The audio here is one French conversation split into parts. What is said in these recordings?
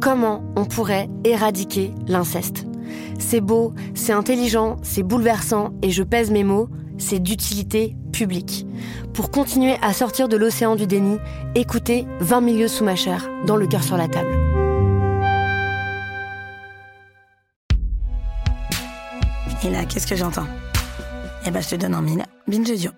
Comment on pourrait éradiquer l'inceste C'est beau, c'est intelligent, c'est bouleversant, et je pèse mes mots, c'est d'utilité publique. Pour continuer à sortir de l'océan du déni, écoutez 20 milieux sous ma chair, dans le cœur sur la table. Et là, qu'est-ce que j'entends? Eh ben, je te donne en mille. Binge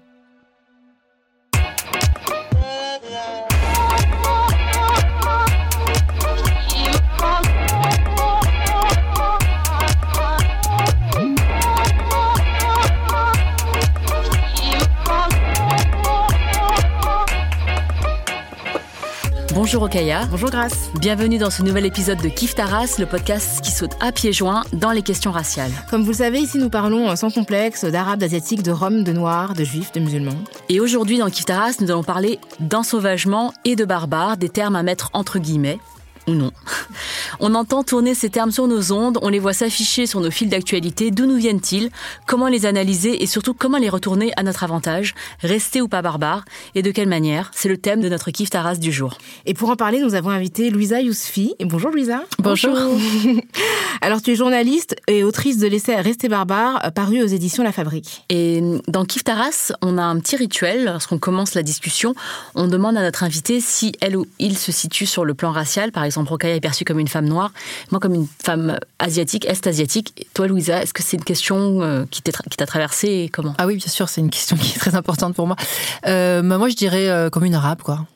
Bonjour Okaya. Bonjour Grace. Bienvenue dans ce nouvel épisode de Kif Taras, le podcast qui saute à pieds joints dans les questions raciales. Comme vous le savez, ici nous parlons sans complexe d'arabes, d'asiatiques, de roms, de noirs, de juifs, de musulmans. Et aujourd'hui dans Kif Taras, nous allons parler d'ensauvagement et de barbare, des termes à mettre entre guillemets ou non. On entend tourner ces termes sur nos ondes, on les voit s'afficher sur nos fils d'actualité. D'où nous viennent-ils? Comment les analyser? Et surtout comment les retourner à notre avantage? Rester ou pas barbare Et de quelle manière? C'est le thème de notre kiff Taras du jour. Et pour en parler, nous avons invité Louisa Yousfi. Bonjour Louisa. Bonjour. Alors tu es journaliste et autrice de l'essai Rester barbare, paru aux éditions La Fabrique. Et dans Kiff Taras, on a un petit rituel. Lorsqu'on commence la discussion, on demande à notre invité si elle ou il se situe sur le plan racial. Par exemple, Rokaya est perçue comme une femme noire, moi comme une femme asiatique, est-asiatique. Toi, Louisa, est-ce que c'est une question euh, qui t'a traversée et comment? Ah oui, bien sûr, c'est une question qui est très importante pour moi. Euh, bah, moi, je dirais euh, comme une arabe, quoi.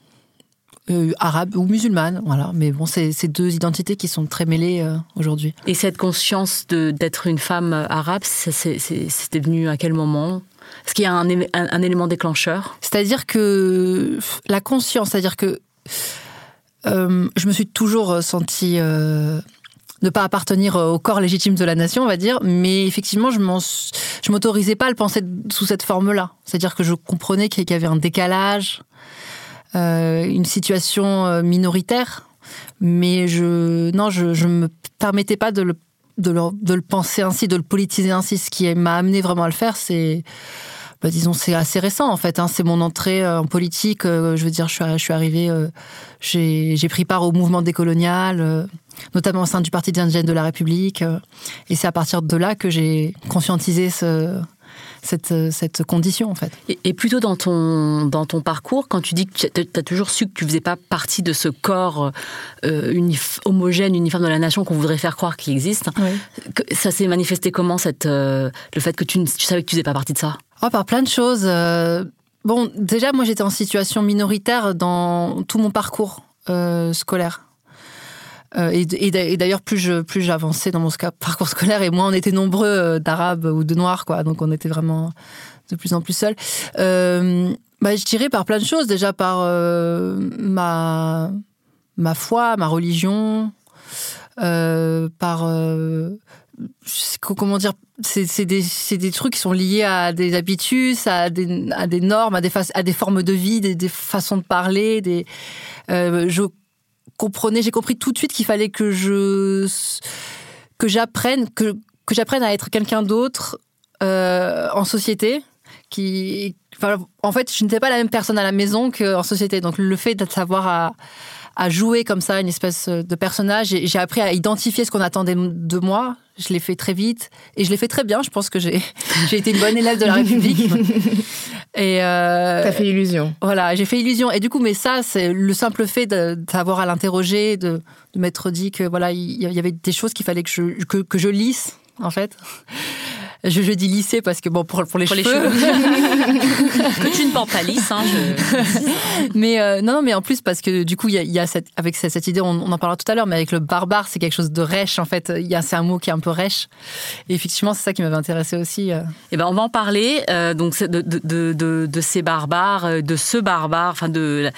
Euh, arabe ou musulmane, voilà. Mais bon, c'est deux identités qui sont très mêlées euh, aujourd'hui. Et cette conscience d'être une femme arabe, c'était venu à quel moment? Est-ce qu'il y a un, un, un élément déclencheur? C'est-à-dire que la conscience, c'est-à-dire que euh, je me suis toujours sentie euh, ne pas appartenir au corps légitime de la nation, on va dire, mais effectivement, je je m'autorisais pas à le penser sous cette forme-là. C'est-à-dire que je comprenais qu'il y avait un décalage, euh, une situation euh, minoritaire, mais je non, je je me permettais pas de le, de le penser ainsi, de le politiser ainsi. Ce qui m'a amené vraiment à le faire, c'est bah, disons, c'est assez récent en fait. Hein. C'est mon entrée en politique. je veux dire, je suis, je suis arrivée, euh, j'ai pris part au mouvement décolonial, euh, notamment au sein du Parti des de la République. Euh, et c'est à partir de là que j'ai conscientisé ce, cette, cette condition en fait. Et, et, plutôt dans ton, dans ton parcours, quand tu dis que tu as toujours su que tu faisais pas partie de ce corps euh, unif, homogène, uniforme de la nation qu'on voudrait faire croire qu'il existe, oui. que, ça s'est manifesté comment cette, euh, le fait que tu, tu savais que tu faisais pas partie de ça? Oh, Par plein de choses. Euh, bon, déjà moi j'étais en situation minoritaire dans tout mon parcours euh, scolaire. Euh, et, d'ailleurs, plus j'avançais dans mon parcours scolaire, et moins on était nombreux euh, d'arabes ou de noirs, quoi. Donc on était vraiment de plus en plus seuls. Euh, bah, je dirais par plein de choses. Déjà par ma foi, ma religion, par comment dire, c'est des, trucs qui sont liés à des habitudes, à des, normes, à des, formes de vie, des, façons de parler. Des, je comprenais, j'ai compris tout de suite qu'il fallait que je que j'apprenne que que j'apprenne à être quelqu'un d'autre euh, en société. Qui, en fait, je n'étais pas la même personne à la maison qu'en société. Donc, le fait de savoir à, à jouer comme ça une espèce de personnage, j'ai appris à identifier ce qu'on attendait de moi. Je l'ai fait très vite et je l'ai fait très bien. Je pense que j'ai été une bonne élève de la République. et euh, t'as fait illusion. Voilà, j'ai fait illusion. Et du coup, mais ça, c'est le simple fait d'avoir à l'interroger, de, de m'être dit que voilà, il y avait des choses qu'il fallait que je que, que je lisse en fait. Je, je, dis lissé parce que bon pour, pour les pour cheveux. Les cheveux. que tu ne portes pas lisse. Hein, je... mais euh, non, non, mais en plus parce que du coup il y a, y a, cette avec cette, cette idée, on, on, en parlera tout à l'heure, mais avec le barbare, c'est quelque chose de rêche en fait. Il y a c'est un mot qui est un peu rêche. Et effectivement, c'est ça qui m'avait intéressé aussi. Et eh ben on va en parler. Euh, donc de, de, de, de, ces barbares, euh, de ce barbare, enfin de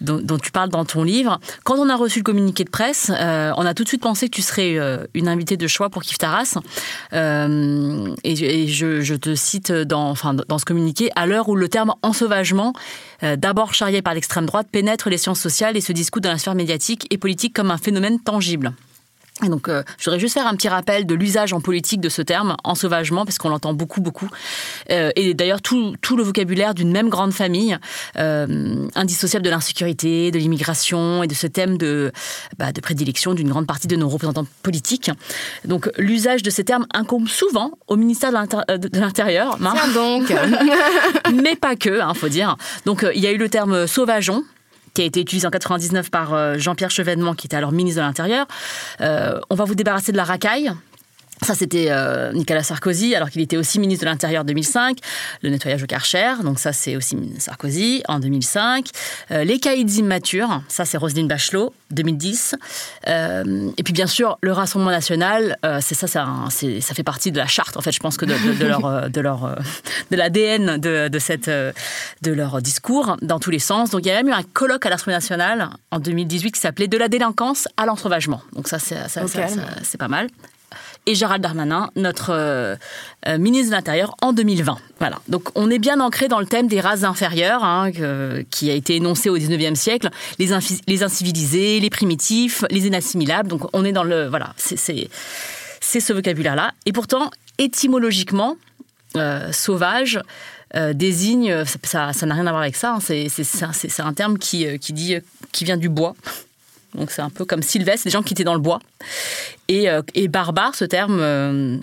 dont, dont, tu parles dans ton livre. Quand on a reçu le communiqué de presse, euh, on a tout de suite pensé que tu serais euh, une invitée de choix pour Kif Taras. Euh, et, et je, je, te cite dans, enfin, dans ce communiqué, à l'heure où le terme ensauvagement, euh, d'abord charrié par l'extrême droite, pénètre les sciences sociales et se discute dans la sphère médiatique et politique comme un phénomène tangible. Et donc, euh, je voudrais juste faire un petit rappel de l'usage en politique de ce terme, ensauvagement, parce qu'on l'entend beaucoup, beaucoup. Euh, et d'ailleurs, tout, tout, le vocabulaire d'une même grande famille, euh, indissociable de l'insécurité, de l'immigration et de ce thème de, bah, de prédilection d'une grande partie de nos représentants politiques. Donc, l'usage de ces termes incombe souvent au ministère de l'Intérieur. Tiens donc Mais pas que, il hein, faut dire. Donc, il y a eu le terme sauvageon, qui a été utilisé en 99 par Jean-Pierre Chevènement, qui était alors ministre de l'Intérieur. Euh, on va vous débarrasser de la racaille. Ça, c'était euh, Nicolas Sarkozy, alors qu'il était aussi ministre de l'Intérieur en 2005. Le nettoyage au Karcher, donc ça, c'est aussi Sarkozy en 2005. Euh, les caïds immatures, ça, c'est Roselyne Bachelot, 2010. Euh, et puis, bien sûr, le Rassemblement national, euh, c'est ça, ça, ça fait partie de la charte, en fait, je pense que de, de, de leur, de leur, de l'ADN de, de, cette, de leur discours, dans tous les sens. Donc, il y a même eu un colloque à l'Assemblée nationale en 2018 qui s'appelait De la délinquance à l'ensauvagement. Donc, ça, c'est okay. ça, c'est pas mal et Gérald Darmanin, notre euh, ministre de l'Intérieur, en 2020. Voilà. Donc on est bien ancré dans le thème des races inférieures, hein, qui a été énoncé au 19e siècle, les, les, incivilisés, les primitifs, les inassimilables. Donc on est dans le... Voilà, c'est ce vocabulaire-là. Et pourtant, étymologiquement, euh, sauvage, euh, désigne, ça n'a rien à voir avec ça, hein, c'est un terme qui, qui, dit, qui vient du bois. Donc c'est un peu comme Sylvestre, des gens qui étaient dans le bois. Et, euh, barbare, ce terme euh,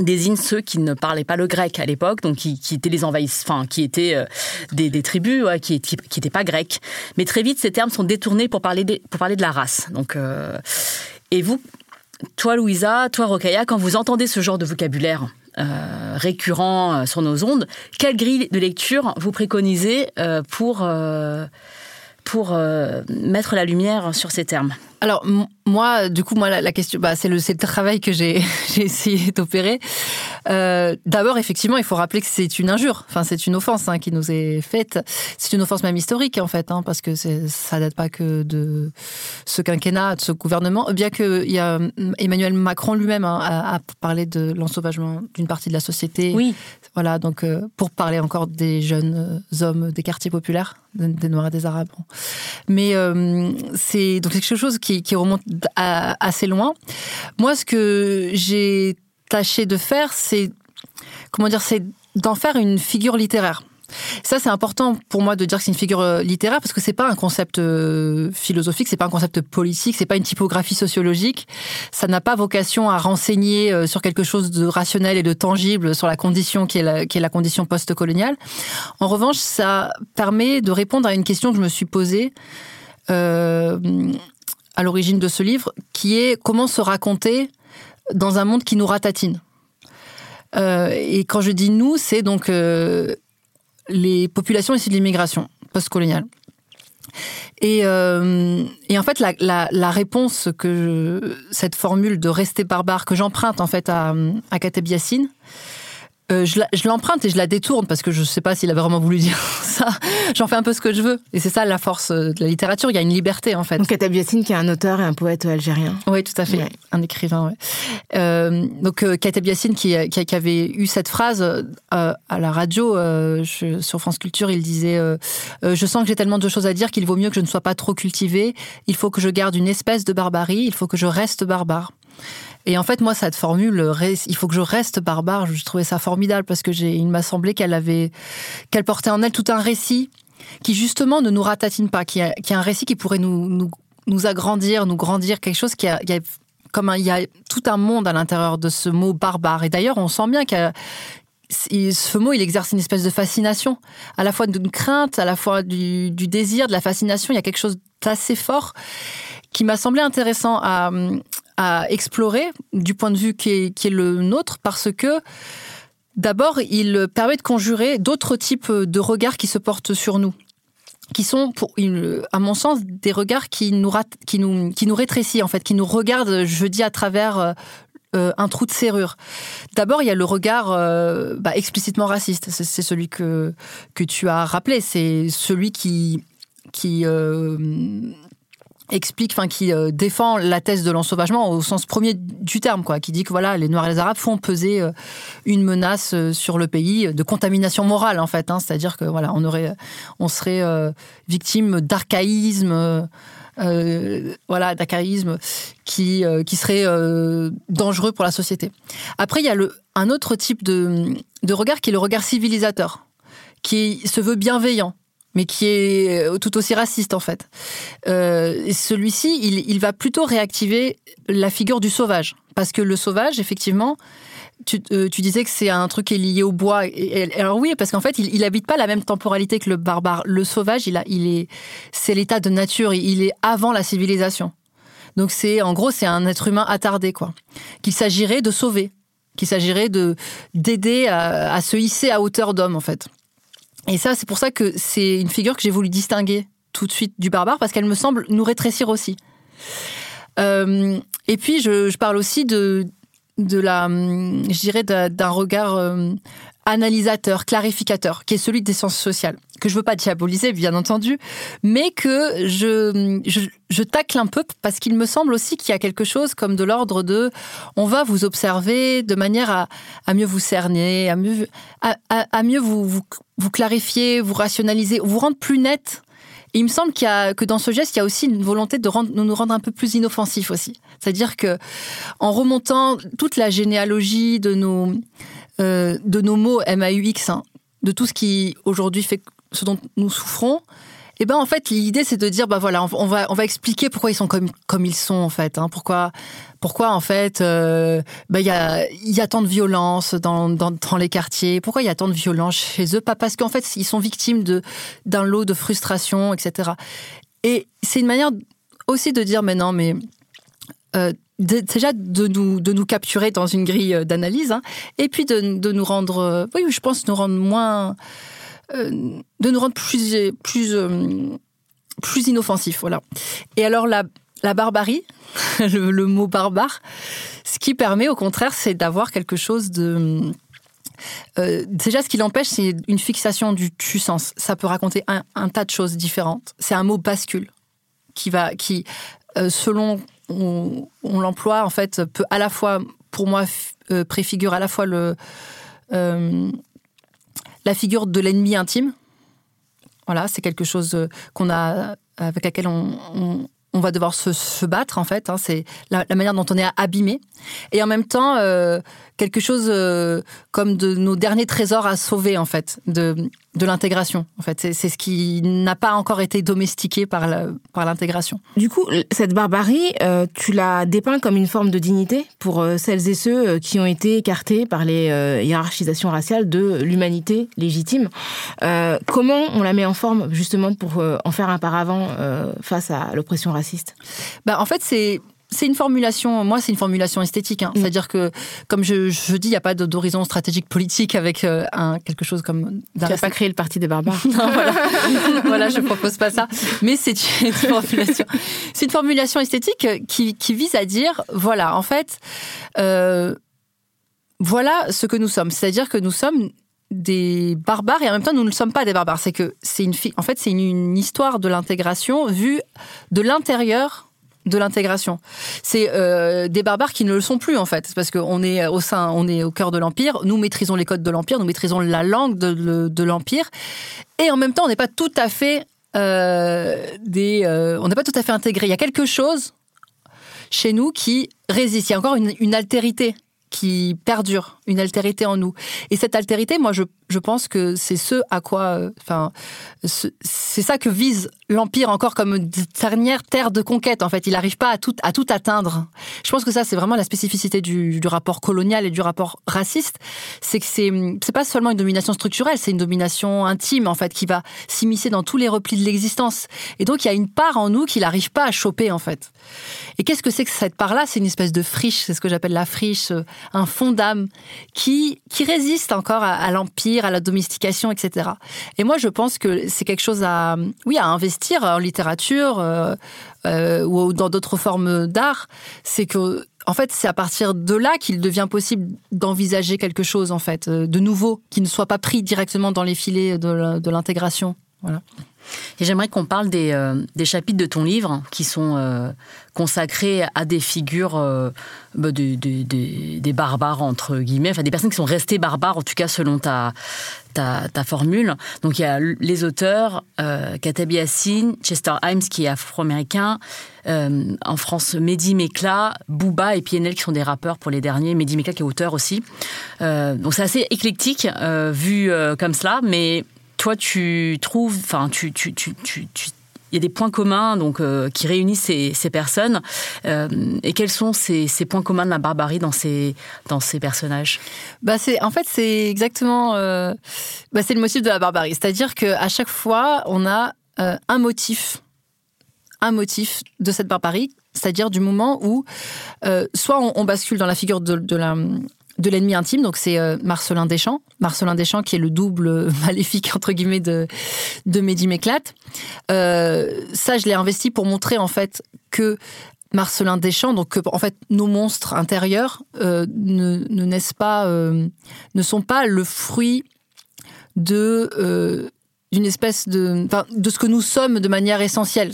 désigne ceux qui ne parlaient pas le grec à l'époque, donc qui, étaient les envahisseurs, enfin qui étaient euh, des, tribus qui n'étaient pas grecs. Mais très vite, ces termes sont détournés pour parler de, pour parler de la race. Donc, et vous, toi Louisa, toi Rokaya, quand vous entendez ce genre de vocabulaire récurrent sur nos ondes, quelle grille de lecture vous préconisez pour pour euh, mettre la lumière sur ces termes Alors moi, du coup, moi la, la question, bah, c'est le, le travail que j'ai essayé d'opérer. Euh, D'abord, effectivement, il faut rappeler que c'est une injure, enfin c'est une offense hein, qui nous est faite. C'est une offense même historique en fait, hein, parce que ça date pas que de ce quinquennat, de ce gouvernement. Bien que il y a Emmanuel Macron lui-même hein, a, a, parlé de l'ensauvagement d'une partie de la société. Oui. Voilà, donc euh, pour parler encore des jeunes hommes des quartiers populaires, des Noirs et des Arabes. Mais euh, c'est donc quelque chose qui, qui remonte assez loin. Moi, ce que j'ai tâché de faire, c'est comment dire, c'est d'en faire une figure littéraire. Ça, c'est important pour moi de dire que c'est une figure littéraire parce que c'est pas un concept philosophique, c'est pas un concept politique, c'est pas une typographie sociologique. Ça n'a pas vocation à renseigner sur quelque chose de rationnel et de tangible sur la condition qui est la, condition post-coloniale. En revanche, ça permet de répondre à une question que je me suis posée euh, à l'origine de ce livre, qui est comment se raconter dans un monde qui nous ratatine. Euh, et quand je dis nous, c'est donc euh, les populations issues de l'immigration postcoloniale. Et, euh, et, en fait, la, réponse que cette formule de rester barbare que j'emprunte en fait à, à Kateb Yassine, euh, je l'emprunte et je la détourne parce que je ne sais pas s'il avait vraiment voulu dire ça. J'en fais un peu ce que je veux. Et c'est ça la force de la littérature. Il y a une liberté en fait. Donc Kateb Yassine qui est un auteur et un poète algérien. Oui, tout à fait. Ouais. Un écrivain, ouais. Euh, donc euh, Kateb Yassine qui, qui, qui, avait eu cette phrase euh, à la radio je, sur France Culture, il disait Je sens que j'ai tellement de choses à dire qu'il vaut mieux que je ne sois pas trop cultivé. Il faut que je garde une espèce de barbarie. Il faut que je reste barbare. Et en fait, moi, cette formule, il faut que je reste barbare, je trouvais ça formidable parce que j'ai, il m'a semblé qu'elle avait, qu'elle portait en elle tout un récit qui justement ne nous ratatine pas, qui a un récit qui pourrait nous, nous, agrandir, nous grandir, quelque chose qui a, qui a comme un, il y a tout un monde à l'intérieur de ce mot barbare. Et d'ailleurs, on sent bien que ce mot, il exerce une espèce de fascination, à la fois d'une crainte, à la fois du, du désir, de la fascination. Il y a quelque chose d'assez fort qui m'a semblé intéressant à, à explorer du point de vue qui est, le nôtre parce que D'abord, il permet de conjurer d'autres types de regards qui se portent sur nous qui sont, pour, à mon sens, des regards qui nous, qui nous, qui nous rétrécissent, en fait, qui nous regardent, je dis, à travers euh, euh, un trou de serrure. D'abord, il y a le regard euh, bah, explicitement raciste. C'est celui que, que tu as rappelé. C'est celui qui, qui explique, enfin qui euh, défend la thèse de l'ensauvagement au sens premier du terme, quoi, qui dit que voilà, les Noirs et les Arabes font peser euh, une menace euh, sur le pays de contamination morale en fait, hein, c'est-à-dire que voilà, on aurait, on serait victime d'archaïsme. voilà, d'archaïsme qui, qui serait dangereux pour la société. Après, il y a le, un autre type de, de regard qui est le regard civilisateur, qui se veut bienveillant mais qui est euh, tout aussi raciste en fait. Euh, Celui-ci, il, va plutôt réactiver la figure du sauvage, parce que le sauvage, effectivement, tu, euh, disais que c'est un truc qui est lié au bois. Et, alors oui, parce qu'en fait, il, il habite pas la même temporalité que le barbare. Le sauvage, il est, c'est l'état de nature. Il est avant la civilisation. Donc c'est, en gros, c'est un être humain attardé, quoi. Qu'il s'agirait de sauver, qu'il s'agirait de d'aider à, à se hisser à hauteur d'homme, en fait. Et ça, c'est pour ça que c'est une figure que j'ai voulu distinguer tout de suite du barbare, parce qu'elle me semble nous rétrécir aussi. Euh, et puis, je, parle aussi de, la, je d'un regard euh, analysateur, clarificateur, qui est celui des sciences sociales, que je veux pas diaboliser, bien entendu, mais que je, je, tacle un peu parce qu'il me semble aussi qu'il y a quelque chose comme de l'ordre de on va vous observer de manière à, à mieux vous cerner, à mieux, à, mieux vous, vous, vous, clarifier, vous rationaliser, vous rendre plus net. Et il me semble qu'il y a, que dans ce geste, il y a aussi une volonté de rendre, nous rendre un peu plus inoffensifs aussi. C'est-à-dire que en remontant toute la généalogie de nos, euh, de nos mots MAUX, hein, de tout ce qui aujourd'hui fait ce dont nous souffrons, eh ben en fait l'idée c'est de dire bah voilà on va on va expliquer pourquoi ils sont comme comme ils sont en fait hein, pourquoi pourquoi en fait euh, bah il y a il y a tant de violence dans, dans, dans les quartiers. Pourquoi il y a tant de violence chez eux? Pas parce qu'en fait ils sont victimes de d'un lot de frustration etc et c'est une manière aussi de dire mais non mais euh, déjà de nous, de nous capturer dans une grille euh, d'analyse, hein, et puis de, de, nous rendre, euh, oui, je pense, nous rendre moins, euh, de nous rendre plus, plus, plus inoffensifs, voilà. Et alors la, la barbarie, le, mot barbare, ce qui permet au contraire, c'est d'avoir quelque chose de déjà, ce qui l'empêche, c'est une fixation du tu-sens. Ça peut raconter un, un, tas de choses différentes. C'est un mot bascule qui va, qui, selon on, l'emploie en fait peut à la fois, pour moi, euh, préfigure à la fois le euh, la figure de l'ennemi intime. Voilà, c'est quelque chose euh, qu'on a avec laquelle on, on va devoir se, battre en fait. Hein, c'est la, manière dont on est abîmé. Et en même temps, quelque chose comme de nos derniers trésors à sauver en fait, de, de l'intégration. En fait, c'est, ce qui n'a pas encore été domestiqué par, par l'intégration. Du coup, cette barbarie, euh, tu la dépeins comme une forme de dignité pour celles et ceux qui ont été écartés par les hiérarchisations raciales de l'humanité légitime. comment on la met en forme justement pour en faire un paravent face à l'oppression raciale bah, En fait, c'est c'est une formulation, moi c'est une formulation esthétique, hein. mm. c'est-à-dire que comme je, je dis, il n'y a pas d'horizon stratégique politique avec euh, un, quelque chose comme. Tu n'as pas créé le parti des barbares. non, voilà, voilà, je propose pas ça. Mais c'est une formulation, c'est une formulation esthétique qui, qui, vise à dire, voilà, en fait, euh, voilà ce que nous sommes, c'est-à-dire que nous sommes des barbares et en même temps nous ne sommes pas des barbares. C'est que c'est une en fait c'est une, histoire de l'intégration vue de l'intérieur de l'intégration. C'est euh, des barbares qui ne le sont plus en fait, parce qu'on est au sein, on est au cœur de l'empire. Nous maîtrisons les codes de l'empire, nous maîtrisons la langue de, l'empire, et en même temps on n'est pas tout à fait euh, des, euh, on n'est pas tout à fait intégré. Il y a quelque chose chez nous qui résiste. Il y a encore une, une altérité qui perdure, une altérité en nous. Et cette altérité, moi, je, je pense que c'est ce à quoi, euh, enfin, c'est ça que vise l'empire encore comme dernière terre de conquête. En fait, il n'arrive pas à tout à tout atteindre. Je pense que ça, c'est vraiment la spécificité du, rapport colonial et du rapport raciste. C'est que c'est c'est pas seulement une domination structurelle, c'est une domination intime en fait qui va s'immiscer dans tous les replis de l'existence. Et donc, il y a une part en nous qu'il n'arrive pas à choper en fait. Et qu'est-ce que c'est que cette part-là? C'est une espèce de friche. C'est ce que j'appelle la friche, euh, un fond d'âme qui qui résiste encore à l'empire à la domestication, etc. Et moi, je pense que c'est quelque chose à, oui, à investir en littérature euh, euh, ou dans d'autres formes d'art. C'est que en fait, c'est à partir de là qu'il devient possible d'envisager quelque chose, en fait, euh, de nouveau, qui ne soit pas pris directement dans les filets de l'intégration. Voilà. Et j'aimerais qu'on parle des, euh, des, chapitres de ton livre qui sont euh, consacrés à des figures euh, bah, de, des barbares, entre guillemets, enfin des personnes qui sont restées barbares, en tout cas selon ta, formule. Donc il y a les auteurs, Katabi Yassine, Chester Himes qui est afro-américain, en France Mehdi Mekla, Booba et PNL qui sont des rappeurs pour les derniers, Mehdi Mekla qui est auteur aussi. donc c'est assez éclectique vu comme cela, mais toi, tu trouves, enfin, il y a des points communs donc euh, qui réunissent ces, personnes. Euh, et quels sont ces, points communs de la barbarie dans ces personnages? Bah en fait c'est exactement euh, bah, c'est le motif de la barbarie, c'est-à-dire que à chaque fois on a un motif un motif de cette barbarie, c'est-à-dire du moment où soit on, bascule dans la figure de la de l'ennemi intime. Donc c'est euh, Marcelin Deschamps. Marcelin Deschamps qui est le double maléfique entre guillemets de de Mehdi Méclate. Euh, ça, je l'ai investi pour montrer en fait que Marcelin Deschamps, donc en fait nos monstres intérieurs euh, ne, ne naissent pas, ne sont pas le fruit de d'une espèce de, de ce que nous sommes de manière essentielle.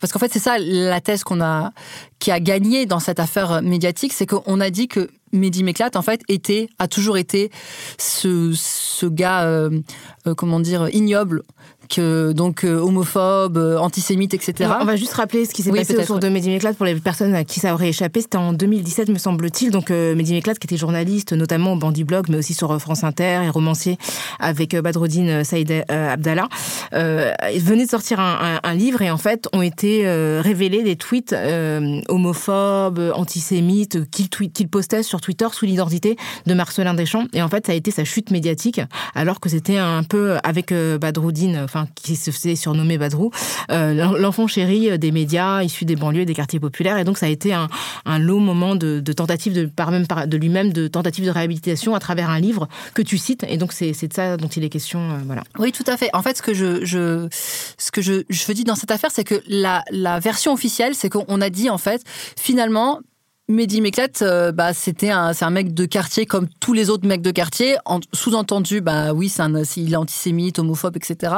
Parce qu'en fait, c'est ça la thèse qu'on a, qui a gagné dans cette affaire médiatique, c'est qu'on a dit que Mehdi Méclate, en fait, était, a toujours été ce, ce gars, euh, euh, comment dire, ignoble, que, donc euh, homophobe, antisémite, etc. On va juste rappeler ce qui s'est passé autour de Mehdi Méclate pour les personnes à qui ça aurait échappé. C'était en 2017, me semble-t-il. Donc Mehdi Méclate, qui était journaliste, notamment au Bandit Blog, mais aussi sur France Inter, et romancier avec Badrodine Saïd Abdallah, venait de sortir un, un, livre et en fait ont été révélés des tweets homophobes, antisémites qu'il postait sur Twitter sous l'identité de Marcelin Deschamps. Et en fait, ça a été sa chute médiatique, alors que c'était un peu avec euh, Badroudine, qui se faisait surnommer Badrou, euh, l'enfant chéri des médias issus des banlieues, des quartiers populaires. Et donc, ça a été un, un long moment de, de tentative de, par même de lui-même, de tentative de réhabilitation à travers un livre que tu cites. Et donc, c'est de ça dont il est question, euh, voilà. Oui, tout à fait. En fait, ce que je, je ce que je, je dis dans cette affaire, c'est que la, la version officielle, c'est qu'on a dit, en fait, finalement, Mehdi Méclate, euh, bah, c'était un, c'est un mec de quartier comme tous les autres mecs de quartier. sous-entendu, bah oui, c'est un, il est antisémite, homophobe, etc.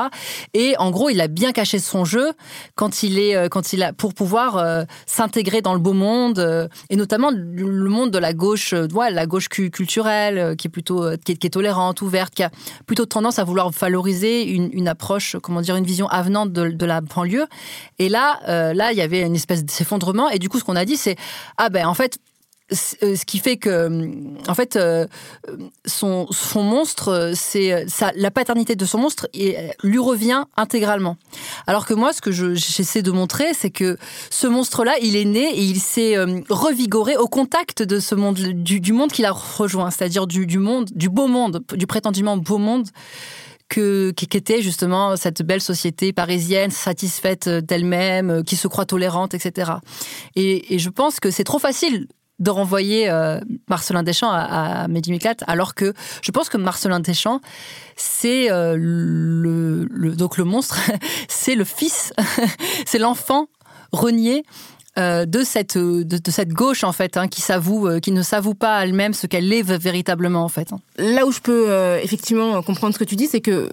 Et en gros, il a bien caché son jeu quand il est, euh, quand il a, pour pouvoir euh, s'intégrer dans le beau monde et notamment le monde de la gauche, ouais, la gauche culturelle, qui est plutôt, qui est, tolérante, ouverte, qui a plutôt tendance à vouloir valoriser une, approche, comment dire, une vision avenante de, la banlieue. Et là, là, il y avait une espèce d'effondrement. Et du coup, ce qu'on a dit, c'est ah ben en fait, euh, ce qui fait que, en fait, euh, son, monstre, c'est la paternité de son monstre et lui revient intégralement. Alors que moi, ce que j'essaie de montrer, c'est que ce monstre-là, il est né et il s'est euh, revigoré au contact de ce monde, du, monde qu'il a rejoint, c'est-à-dire du, du monde, du beau monde, du prétendument beau monde que qu'était justement cette belle société parisienne satisfaite d'elle-même, qui se croit tolérante, etc. Et, et je pense que c'est trop facile de renvoyer euh, Marcelin Deschamps à, à Mehdi alors que je pense que Marcelin Deschamps, c'est euh, le, le, donc le monstre, c'est le fils, c'est l'enfant renié euh, de cette de, cette gauche en fait hein, qui s'avoue euh, qui ne s'avoue pas elle-même ce qu'elle est véritablement en fait. Hein. Là où je peux euh, effectivement comprendre ce que tu dis, c'est que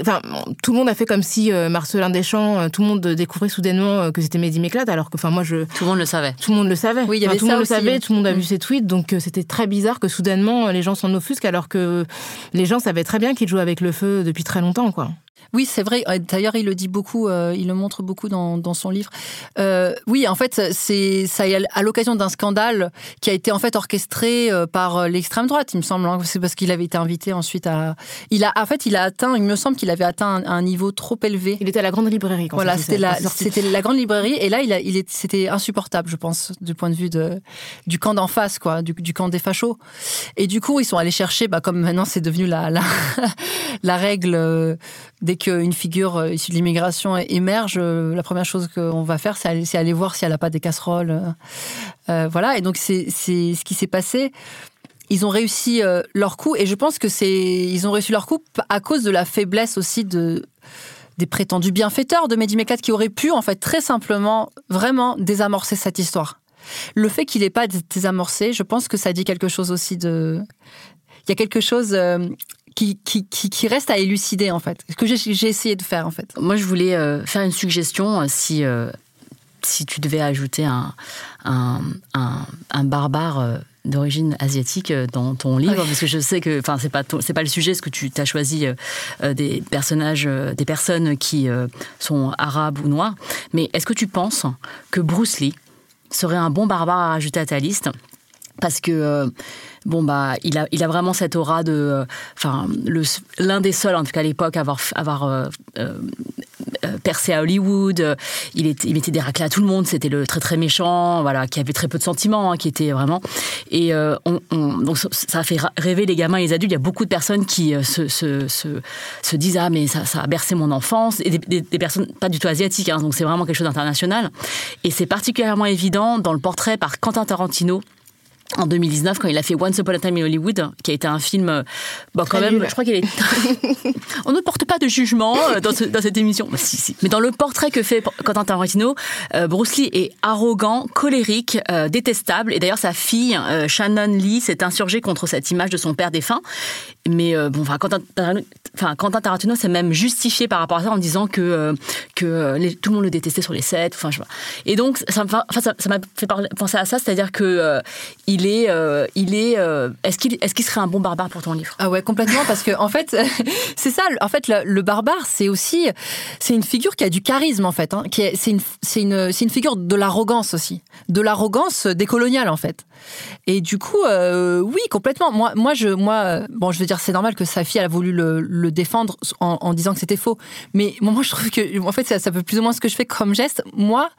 enfin tout le monde a fait comme si Marcelin Deschamps, tout le monde découvrait soudainement que c'était Mehdi Méclate, alors que enfin moi je tout le monde le savait. Tout le monde le savait. Oui, il y avait tout le monde le savait, hein. tout le monde a vu mm. ses tweets, donc c'était très bizarre que soudainement les gens s'en offusquent alors que les gens savaient très bien qu'il jouait avec le feu depuis très longtemps quoi. Oui, c'est vrai. D'ailleurs, il le dit beaucoup, euh, il le montre beaucoup dans, dans son livre. Euh, oui, en fait, c'est ça à l'occasion d'un scandale qui a été en fait orchestré euh, par l'extrême droite, il me semble. Hein. C'est parce qu'il avait été invité ensuite à. Il a, en fait, il a atteint. Il me semble qu'il avait atteint un, niveau trop élevé. Il était à la grande librairie. Quand voilà, c'était la, c'était la grande librairie, et là, il a, il c'était insupportable, je pense, du point de vue de du camp d'en face, quoi, du, du, camp des fachos. Et du coup, ils sont allés chercher, bah, comme maintenant c'est devenu la la, la règle dès qu'une figure euh, issue de l'immigration émerge, euh, la première chose qu'on va faire, c'est aller, voir si elle n'a pas des casseroles. Euh, voilà, et donc c'est ce qui s'est passé. Ils ont réussi leur coup, et je pense que c'est ils ont réussi leur coup à cause de la faiblesse aussi de des prétendus bienfaiteurs de Mehdi Meklat qui auraient pu en fait très simplement vraiment désamorcer cette histoire. Le fait qu'il n'ait pas désamorcé, je pense que ça dit quelque chose aussi de il y a quelque chose qui, qui, reste à élucider en fait. Ce que j'ai essayé de faire en fait. Moi, je voulais euh, faire une suggestion euh, si euh, si tu devais ajouter un un, un, barbare d'origine asiatique dans ton livre parce que je sais que enfin c'est pas c'est pas le sujet ce que tu as choisi des personnages des personnes qui sont arabes ou noirs mais est-ce que tu penses que Bruce Lee serait un bon barbare à rajouter à ta liste? Parce que bon bah il a il a vraiment cette aura de euh, enfin l'un des seuls en tout cas à l'époque à avoir avoir euh, euh, percé à Hollywood. Il était il mettait des raclés à tout le monde. C'était le très très méchant voilà qui avait très peu de sentiments hein, qui était vraiment. Et on, donc ça a fait rêver les gamins et les adultes. Il y a beaucoup de personnes qui se, se, se, disent ah mais ça, ça a bercé mon enfance. Et des, des, personnes pas du tout asiatiques hein, donc c'est vraiment quelque chose d'international. Et c'est particulièrement évident dans le portrait par Quentin Tarantino en 2019 quand il a fait Once Upon a Time in Hollywood, qui a été un film, euh, bon quand même, je crois qu'il est. On ne porte pas de jugement euh, dans, dans cette émission. si, si. Mais dans le portrait que fait Quentin Tarantino, euh, Bruce Lee est arrogant, colérique, détestable. Et d'ailleurs, sa fille Shannon Lee s'est insurgée contre cette image de son père défunt. Mais bon, enfin, Quentin, enfin, Quentin Tarantino s'est même justifié par rapport à ça en disant que que tout le monde le détestait sur les sets. Enfin, je vois. Et donc, ça m'a ça, fait penser à ça, c'est-à-dire que il est, euh, il est, euh, est-ce qu'il, est-ce qu'il serait un bon barbare pour ton livre? Ah ouais, complètement, parce que en fait, c'est ça. En fait, le, barbare, c'est aussi, c'est une figure qui a du charisme en fait. Hein, qui est, c'est une, c'est une, c'est une figure de l'arrogance aussi, de l'arrogance décoloniale en fait. Et du coup, euh, oui, complètement. Moi, moi, je, moi, bon, je veux dire, c'est normal que sa fille elle a voulu le, défendre en, disant que c'était faux. Mais moi, je trouve que, en fait, ça, peut plus ou moins ce que je fais comme geste. Moi,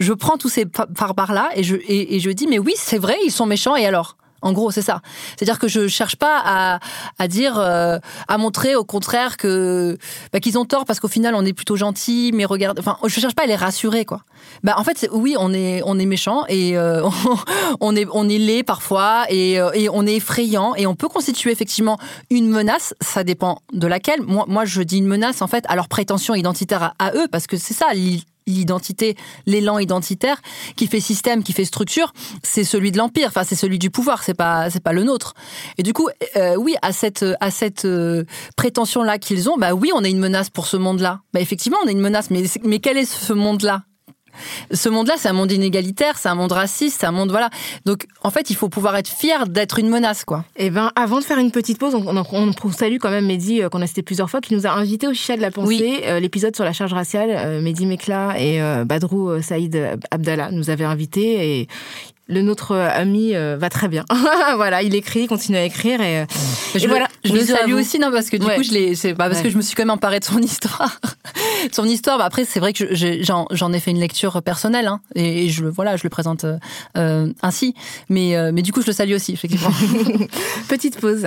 je prends tous ces barbares là et je, et je dis, mais oui, c'est vrai, ils sont méchants et alors? En gros, c'est ça. C'est-à-dire que je cherche pas à, dire, euh, à montrer au contraire que bah, qu'ils ont tort parce qu'au final on est plutôt gentil, mais regarde, enfin, je cherche pas à les rassurer quoi. Bah en fait, oui, on est on est méchant et euh, on est on est laid parfois et, euh, et on est effrayant et on peut constituer effectivement une menace. Ça dépend de laquelle. Moi, moi, je dis une menace en fait à leur prétention identitaire à, à eux parce que c'est ça l'identité, l'élan identitaire qui fait système, qui fait structure, c'est celui de l'empire. Enfin, c'est celui du pouvoir. C'est pas, c'est pas le nôtre. Et du coup, euh, oui, à cette, à cette euh, prétention là qu'ils ont, bah oui, on est une menace pour ce monde-là. Bah effectivement, on est une menace. Mais, mais quel est ce monde-là? Ce monde-là, c'est un monde inégalitaire, c'est un monde raciste, c'est un monde voilà. Donc en fait, il faut pouvoir être fier d'être une menace, quoi. Eh ben, avant de faire une petite pause, on, on, salue quand même Mehdi euh, qu'on a cité plusieurs fois, qui nous a invité au Chicha de la pensée, euh, l'épisode sur la charge raciale. Euh, Mehdi Mekla et Badrou Saïd Abdallah nous avaient invités et le nôtre ami euh, va très bien. voilà, il écrit, il continue à écrire et, euh, je voilà. Je le salue aussi, non, parce que du coup, je l'ai, c'est pas parce que je me suis quand même emparée de son histoire. son histoire, bah après, c'est vrai que j'en ai fait une lecture personnelle, hein, et, je le, voilà, je le présente euh, ainsi. Mais, mais du coup, je le salue aussi, effectivement. Petite pause.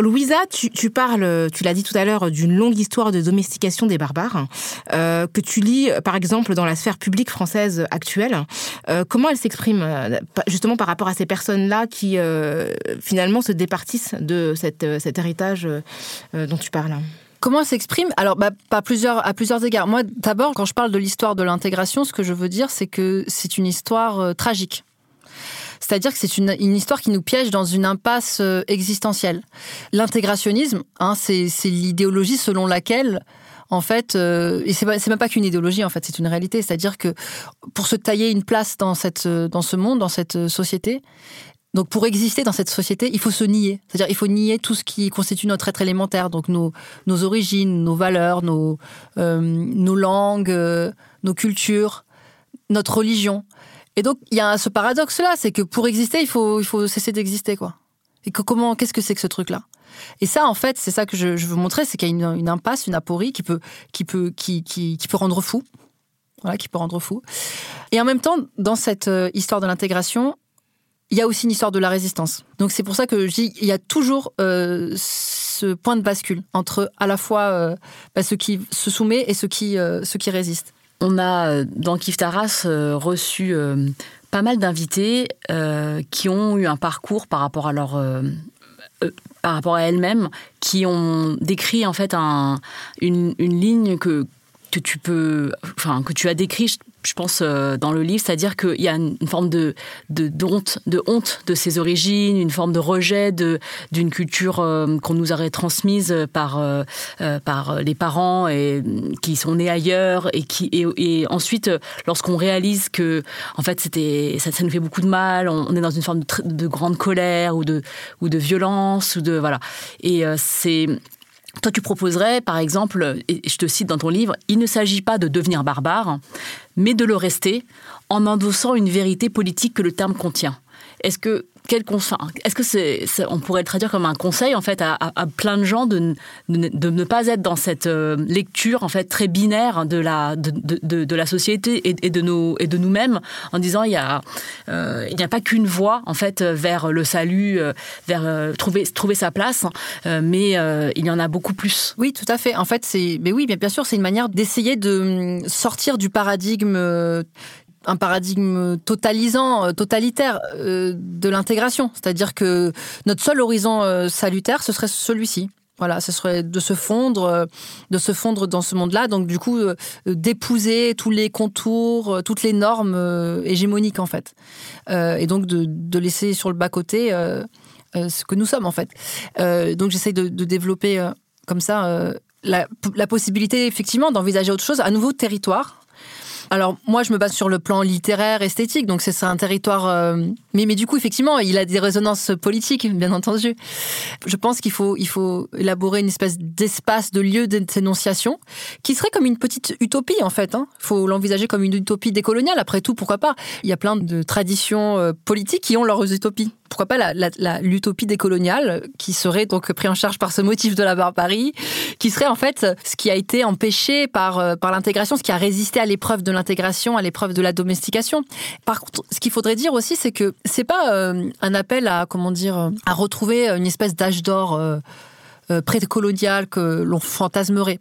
Louisa, tu, parles, tu l'as dit tout à l'heure, d'une longue histoire de domestication des barbares, euh, que tu lis par exemple dans la sphère publique française actuelle. Euh, comment elle s'exprime euh, justement par rapport à ces personnes-là qui finalement se départissent de cet héritage dont tu parles? Comment elle s'exprime? Alors, bah, pas plusieurs, à plusieurs égards. Moi, d'abord, quand je parle de l'histoire de l'intégration, ce que je veux dire, c'est que c'est une histoire euh, tragique. C'est-à-dire que c'est une, une, histoire qui nous piège dans une impasse euh, existentielle. L'intégrationnisme, hein, c'est l'idéologie selon laquelle, en fait, euh, et c'est même pas qu'une idéologie, en fait, c'est une réalité. C'est-à-dire que pour se tailler une place dans, cette, dans ce monde, dans cette société, donc pour exister dans cette société, il faut se nier. C'est-à-dire il faut nier tout ce qui constitue notre être élémentaire, donc nos, nos origines, nos valeurs, nos, euh, nos langues, euh, nos cultures, notre religion. Et donc il y a ce paradoxe-là, c'est que pour exister, il faut, il faut cesser d'exister. quoi. Et que, comment, qu'est-ce que c'est que ce truc-là? Et ça, en fait, c'est ça que je, veux montrer, c'est qu'il y a une, impasse, une aporie qui peut, qui peut, qui, qui peut rendre fou. Voilà, qui peut rendre fou. Et en même temps, dans cette euh, histoire de l'intégration, il y a aussi une histoire de la résistance. Donc c'est pour ça que je dis il y a toujours euh, ce point de bascule entre à la fois euh, bah, ceux qui se soumettent et ceux qui, euh, qui résistent. On a dans Kif Taras reçu pas mal d'invités qui ont eu un parcours par rapport à leur par rapport à elles-mêmes, qui ont décrit en fait un, une, une ligne que que tu peux, enfin que tu as décrit, je pense, euh, dans le livre, c'est-à-dire qu'il y a une forme de, de, honte, de honte de ses origines, une forme de rejet de, d'une culture euh, qu'on nous aurait transmise par, euh, par les parents et qui sont nés ailleurs et qui et, ensuite lorsqu'on réalise que en fait ça, nous fait beaucoup de mal, on, est dans une forme de, de, grande colère ou de ou de violence ou de voilà. Et c'est toi, tu proposerais, par exemple, et je te cite dans ton livre, il ne s'agit pas de devenir barbare, mais de le rester en endossant une vérité politique que le terme contient. Est-ce que quel conseil Est-ce que c'est, on pourrait le traduire comme un conseil en fait à, plein de gens de, de, ne pas être dans cette euh, lecture en fait très binaire de la de, de, de la société et, et, de nos et de nous-mêmes en disant il y a euh, il n'y a pas qu'une voie en fait vers le salut euh, vers trouver trouver sa place mais il y en a beaucoup plus. Oui tout à fait en fait c'est mais oui bien sûr c'est une manière d'essayer de hum, sortir du paradigme un paradigme totalisant, totalitaire euh, de l'intégration. C'est-à-dire que notre seul horizon euh, salutaire, ce serait celui-ci. Voilà, ce serait de se fondre, euh, de se fondre dans ce monde-là. Donc du coup, d'épouser tous les contours, toutes les normes hégémoniques en fait, et donc de, laisser sur le bas côté ce que nous sommes en fait. donc j'essaye de, développer comme ça la, possibilité effectivement d'envisager autre chose, à nouveau territoire alors moi, je me base sur le plan littéraire, esthétique, donc c'est un territoire. Euh... Mais, mais du coup, effectivement, il a des résonances politiques, bien entendu. Je pense qu'il faut, il faut élaborer une espèce d'espace, de lieu d'énonciation, qui serait comme une petite utopie, en fait. Il hein. faut l'envisager comme une utopie décoloniale. Après tout, pourquoi pas? Il y a plein de traditions euh, politiques qui ont leurs utopies pourquoi pas l'utopie décoloniale qui serait donc pris en charge par ce motif de la barbarie, qui serait en fait ce qui a été empêché par, euh, par l'intégration, ce qui a résisté à l'épreuve de l'intégration, à l'épreuve de la domestication. Par contre, ce qu'il faudrait dire aussi, c'est que c'est pas euh, un appel à, comment dire, à retrouver une espèce d'âge d'or. Euh, précoloniale que l'on fantasmerait.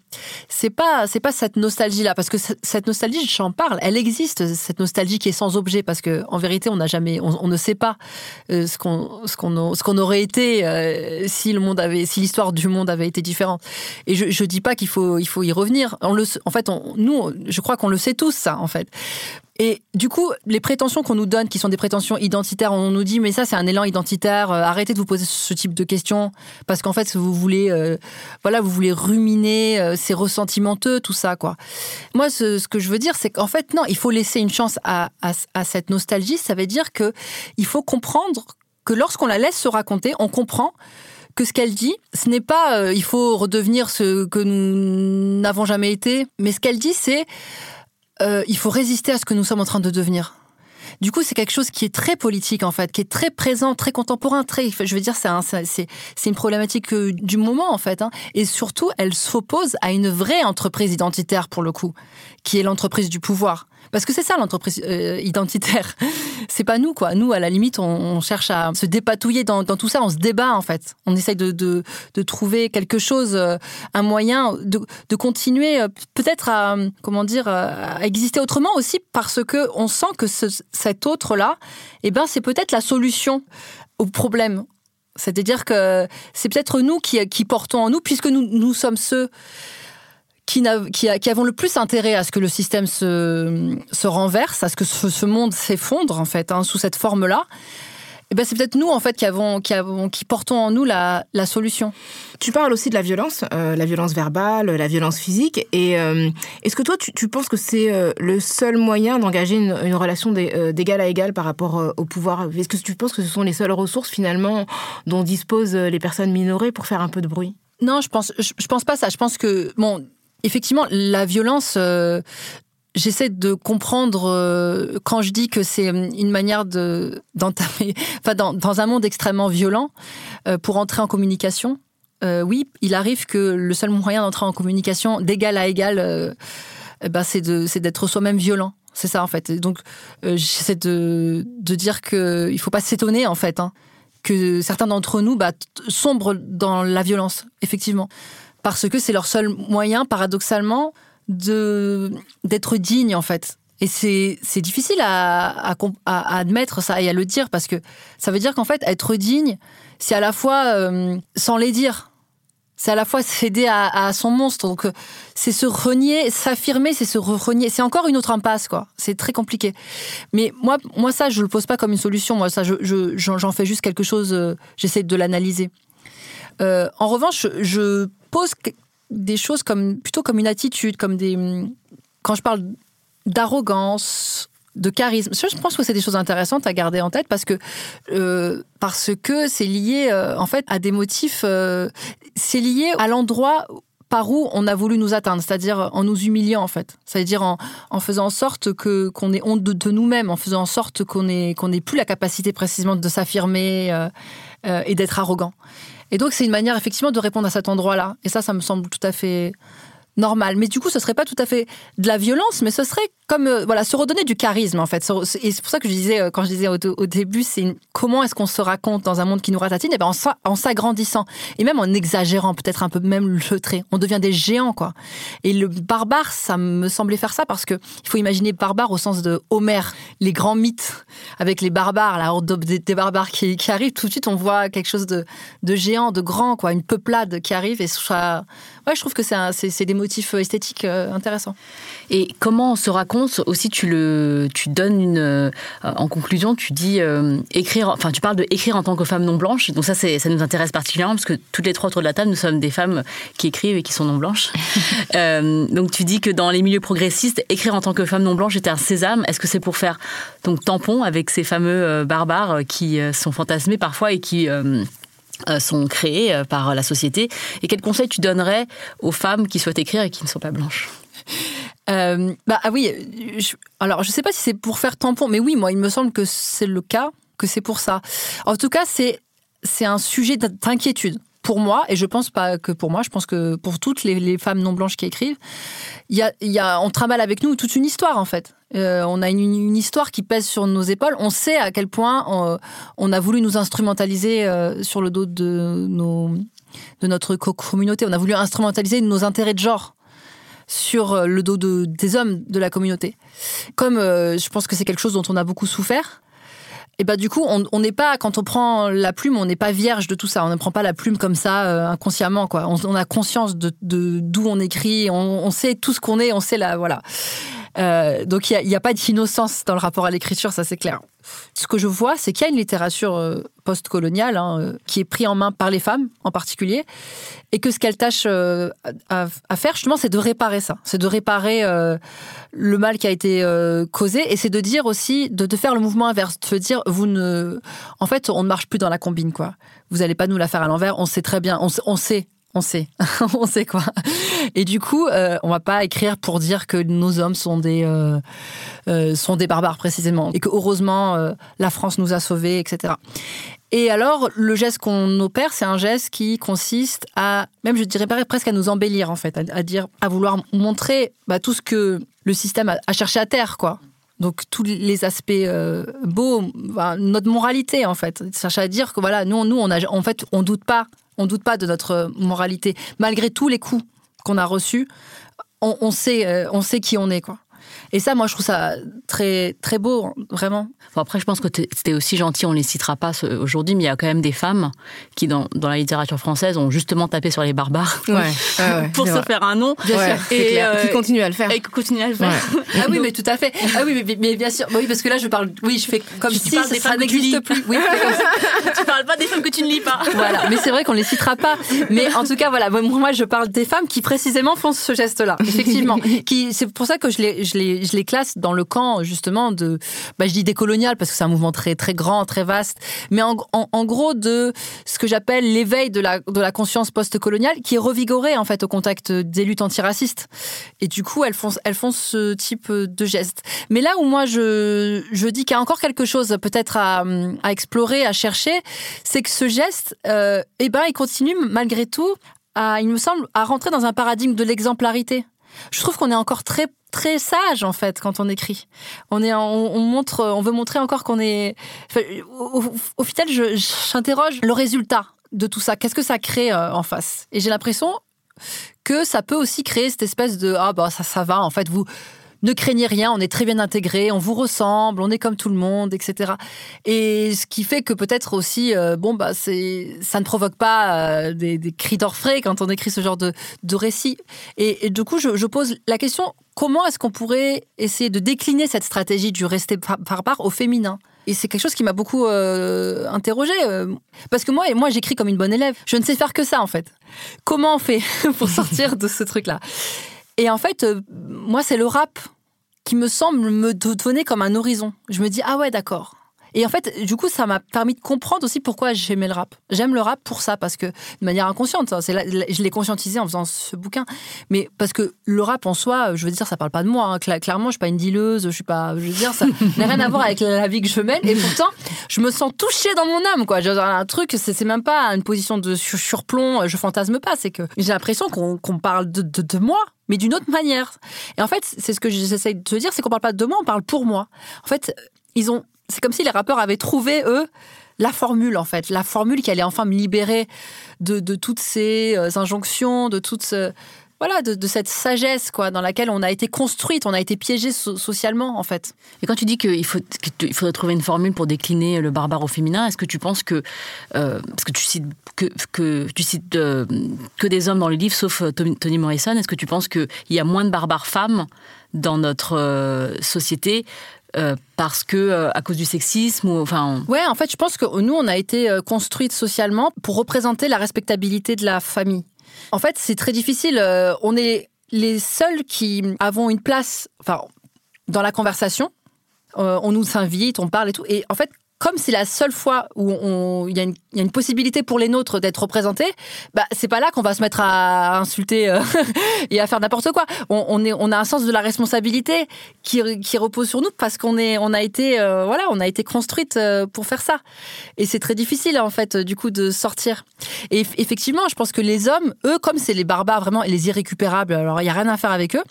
C'est pas c'est pas cette nostalgie là parce que cette nostalgie j'en parle, elle existe cette nostalgie qui est sans objet parce que en vérité on n'a jamais on, on, ne sait pas euh, ce qu'on ce qu'on ce qu'on aurait été euh, si le monde avait si l'histoire du monde avait été différente. Et je je dis pas qu'il faut il faut y revenir. On le en fait on, nous je crois qu'on le sait tous ça en fait. Et du coup, les prétentions qu'on nous donne, qui sont des prétentions identitaires, on nous dit mais ça c'est un élan identitaire. Euh, arrêtez de vous poser ce type de questions parce qu'en fait vous voulez, euh, voilà, vous voulez ruminer, euh, c'est ressentimenteux, tout ça quoi. Moi, ce, que je veux dire, c'est qu'en fait non, il faut laisser une chance à, à, à cette nostalgie. Ça veut dire que il faut comprendre que lorsqu'on la laisse se raconter, on comprend que ce qu'elle dit, ce n'est pas euh, il faut redevenir ce que nous n'avons jamais été, mais ce qu'elle dit, c'est euh, il faut résister à ce que nous sommes en train de devenir. Du coup, c'est quelque chose qui est très politique en fait, qui est très présent, très contemporain, très. Je veux dire, c'est une problématique euh, du moment en fait, hein. et surtout, elle s'oppose à une vraie entreprise identitaire pour le coup, qui est l'entreprise du pouvoir. Parce que c'est ça l'entreprise euh, identitaire. C'est pas nous, quoi. Nous, à la limite, on, cherche à se dépatouiller dans, tout ça. On se débat, en fait. On essaye de, trouver quelque chose, euh, un moyen de, continuer euh, peut-être à, comment dire, à exister autrement aussi parce que on sent que cet autre-là, eh ben, c'est peut-être la solution au problème. C'est-à-dire que c'est peut-être nous qui, portons en nous, puisque nous sommes ceux qui, qui, avons le plus intérêt à ce que le système se, se renverse, à ce que ce, monde s'effondre en fait hein, sous cette forme-là. Eh ben c'est peut-être nous en fait qui avons, qui avons, qui portons en nous la, la solution. Tu parles aussi de la violence, euh, la violence verbale, la violence physique. Et euh, est-ce que toi, tu, tu penses que c'est euh, le seul moyen d'engager une, une, relation d'égal à égal par rapport au pouvoir? Est-ce que tu penses que ce sont les seules ressources finalement dont disposent les personnes minorées pour faire un peu de bruit? Non, je pense, je, je pense pas ça. Je pense que bon, effectivement, la violence, euh, j'essaie de comprendre euh, quand je dis que c'est une manière de d'entamer, enfin dans, dans, un monde extrêmement violent, euh, pour entrer en communication. oui, il arrive que le seul moyen d'entrer en communication d'égal à égal, eh ben c'est d'être soi-même violent. C'est ça en fait. donc j'essaie de de dire que il faut pas s'étonner en fait. Hein, que certains d'entre nous bah, sombrent dans la violence, effectivement parce que c'est leur seul moyen, paradoxalement, de d'être digne en fait. Et c'est difficile à, à, admettre ça et à le dire parce que ça veut dire qu'en fait, être digne, c'est à la fois euh, sans les dire. C'est à la fois céder à, à son monstre. Donc, euh, c'est se renier, s'affirmer, c'est se renier. C'est encore une autre impasse, quoi. C'est très compliqué. Mais moi, moi, ça, je le pose pas comme une solution. Moi, ça, j'en je, j'en fais juste quelque chose. Euh, j'essaie de l'analyser. en revanche, je pose des choses comme plutôt comme une attitude, comme des. Quand je parle d'arrogance, de charisme, je pense que c'est des choses intéressantes à garder en tête parce que euh, parce que c'est lié euh, en fait à des motifs. Euh, c'est lié à l'endroit par où on a voulu nous atteindre, c'est-à-dire en nous humiliant en fait, c'est-à-dire en, faisant en sorte que qu'on ait honte de, nous-mêmes, en faisant en sorte qu'on ait qu'on ait plus la capacité précisément de s'affirmer et d'être arrogant. Et donc, c'est une manière effectivement de répondre à cet endroit-là. Et ça, ça me semble tout à fait normal. Mais du coup, ce serait pas tout à fait de la violence, mais ce serait comme euh, voilà se redonner du charisme en fait. Et c'est pour ça que je disais euh, quand je disais au, début, c'est comment est-ce qu'on se raconte dans un monde qui nous ratatine? Et eh ben en, s'agrandissant et même en exagérant peut-être un peu même le trait. On devient des géants quoi. Et le barbare, ça me semblait faire ça parce que il faut imaginer barbare au sens de Homère, les grands mythes avec les barbares, la horde des, barbares qui, qui arrivent. Tout de suite, on voit quelque chose de, de géant, de grand quoi, une peuplade qui arrive et ça, ouais, je trouve que c'est des motifs esthétiques euh, intéressants. Et comment on se raconte aussi tu le tu donnes une euh, en conclusion tu dis euh, écrire enfin tu parles de écrire en tant que femme non blanche. Donc ça c'est ça nous intéresse particulièrement parce que toutes les trois autour de la table nous sommes des femmes qui écrivent et qui sont non blanches. Euh, donc tu dis que dans les milieux progressistes écrire en tant que femme non blanche était un sésame. Est-ce que c'est pour faire donc tampon avec ces fameux barbares qui sont fantasmés parfois et qui sont créés par la société? Et quel conseil tu donnerais aux femmes qui souhaitent écrire et qui ne sont pas blanches? Euh, bah ah oui, je, alors je sais pas si c'est pour faire tampon, mais oui, moi il me semble que c'est le cas, que c'est pour ça. En tout cas, c'est c'est un sujet d'inquiétude pour moi, et je pense pas que pour moi, je pense que pour toutes les, femmes non blanches qui écrivent, y a, y a, on travaille avec nous toute une histoire en fait. Euh, on a une, histoire qui pèse sur nos épaules. On sait à quel point on, on a voulu nous instrumentaliser euh, sur le dos de nos de notre communauté. On a voulu instrumentaliser nos intérêts de genre sur euh, le dos de, des hommes de la communauté. Comme euh, je pense que c'est quelque chose dont on a beaucoup souffert, et bah du coup, on n'est pas quand on prend la plume, on n'est pas vierge de tout ça. On ne prend pas la plume comme ça euh, inconsciemment, quoi. On, a conscience de d'où on écrit, on, sait tout ce qu'on est, on sait la voilà. Donc il n'y a, pas d'innocence dans le rapport à l'écriture, ça c'est clair. Ce que je vois, c'est qu'il y a une littérature euh, post-coloniale hein, euh, qui est prise en main par les femmes en particulier, et que ce qu'elles tâchent euh, à, faire justement, c'est de réparer ça, c'est de réparer le mal qui a été causé, et c'est de dire aussi, de, faire le mouvement inverse, de dire, vous ne, en fait, on ne marche plus dans la combine, quoi. Vous n'allez pas nous la faire à l'envers, on sait très bien, on sait on sait, on sait quoi. Et du coup, euh, on va pas écrire pour dire que nos hommes sont des euh, euh, sont des barbares précisément, et que heureusement la France nous a sauvés, etc. Et alors, le geste qu'on opère, c'est un geste qui consiste à, même je dirais presque à nous embellir en fait, à, dire, à vouloir montrer bah, tout ce que le système a, cherché à terre, quoi. Donc tous les aspects euh, beaux, bah, notre moralité en fait, chercher à dire que voilà, nous, nous, on a, en fait, on doute pas, on doute pas de notre moralité, malgré tous les coups qu'on a reçus, on, sait, euh, on sait qui on est, quoi. Et ça, moi, je trouve ça très, très beau, vraiment. après, je pense que c'était aussi gentil, on ne les citera pas aujourd'hui, mais il y a quand même des femmes qui, dans, dans, la littérature française, ont justement tapé sur les barbares pour se faire un nom. et euh, qui continuent à le faire. Et qui continuent à le faire. ah oui, mais tout à fait. Ah oui, mais, bien sûr. Oui, parce que là, je parle. Oui, je fais comme si ça, ça n'existe plus. Oui, tu parles pas des femmes que tu ne lis pas. Voilà, mais c'est vrai qu'on les citera pas. Mais en tout cas, voilà, moi, je parle des femmes qui précisément font ce geste-là. Effectivement, qui c'est pour ça que je les, je les je les classe dans le camp justement de, bah, je dis décolonial parce que c'est un mouvement très très grand, très vaste, mais en, gros de ce que j'appelle l'éveil de la, de la conscience post-coloniale qui est revigorée en fait au contact des luttes antiracistes. Et du coup, elles font, elles font ce type de gestes. Mais là où moi je, je dis qu'il y a encore quelque chose peut-être à, à explorer, à chercher, c'est que ce geste, euh, eh ben, il continue malgré tout à, il me semble, à rentrer dans un paradigme de l'exemplarité. Je trouve qu'on est encore très très sage en fait quand on écrit. On est, on, montre, on veut montrer encore qu'on est. au, final, j'interroge le résultat de tout ça. Qu'est-ce que ça crée euh, en face? Et j'ai l'impression que ça peut aussi créer cette espèce de ah bah ça ça va en fait vous ne craignez rien, on est très bien intégré, on vous ressemble, on est comme tout le monde, etc. Et ce qui fait que peut-être aussi, euh, bon, bah, c'est, ça ne provoque pas euh, des, cris d'orfraie quand on écrit ce genre de, de récit. Et, du coup, je, pose la question comment est-ce qu'on pourrait essayer de décliner cette stratégie du rester barbare au féminin? Et c'est quelque chose qui m'a beaucoup euh, interrogée. parce que moi, moi j'écris comme une bonne élève. Je ne sais faire que ça, en fait. Comment on fait pour sortir de ce truc-là? Et en fait, moi, c'est le rap qui me semble me donner comme un horizon. Je me dis, ah ouais, d'accord. Et en fait, du coup, ça m'a permis de comprendre aussi pourquoi j'aimais le rap. J'aime le rap pour ça, parce que de manière inconsciente, hein, je l'ai conscientisé en faisant ce bouquin. Mais parce que le rap en soi, je veux dire, ça parle pas de moi. Hein. Clairement, je suis pas une dealeuse, je suis pas, je veux dire, ça n'a rien à voir avec la vie que je mène. Et pourtant, je me sens touchée dans mon âme, quoi. J'ai un truc, c'est même pas une position de surplomb, je fantasme pas. C'est que j'ai l'impression qu'on parle de, de, de moi mais d'une autre manière. Et en fait, c'est ce que j'essaie de te dire, c'est qu'on parle pas de moi, on parle pour moi. En fait, ils ont, c'est comme si les rappeurs avaient trouvé eux la formule en fait, la formule qui allait enfin me libérer de, de toutes ces euh, injonctions, de toutes voilà, de, cette sagesse quoi, dans laquelle on a été construite, on a été piégé socialement en fait. Et quand tu dis qu'il faut, qu'il faudrait trouver une formule pour décliner le barbare au féminin, est-ce que tu penses que, euh, parce que tu cites que, tu cites euh, que des hommes dans le livre, sauf Tony Morrison, est-ce que tu penses qu'il y a moins de barbares femmes dans notre société parce que à cause du sexisme ou enfin ouais en fait je pense que nous on a été construites socialement pour représenter la respectabilité de la famille en fait, c'est très difficile. Euh, on est les seuls qui avons une place enfin, dans la conversation. Euh, on nous invite, on parle et tout. Et en fait, comme c'est la seule fois où il y, a une possibilité pour les nôtres d'être représentés, bah c'est pas là qu'on va se mettre à insulter euh, et à faire n'importe quoi. On, a un sens de la responsabilité qui, repose sur nous parce qu'on a été, euh, voilà, on a été construite euh, pour faire ça. Et c'est très difficile en fait, du coup, de sortir. Et effectivement, je pense que les hommes, eux, comme c'est les barbares vraiment et les irrécupérables, alors il y a rien à faire avec eux.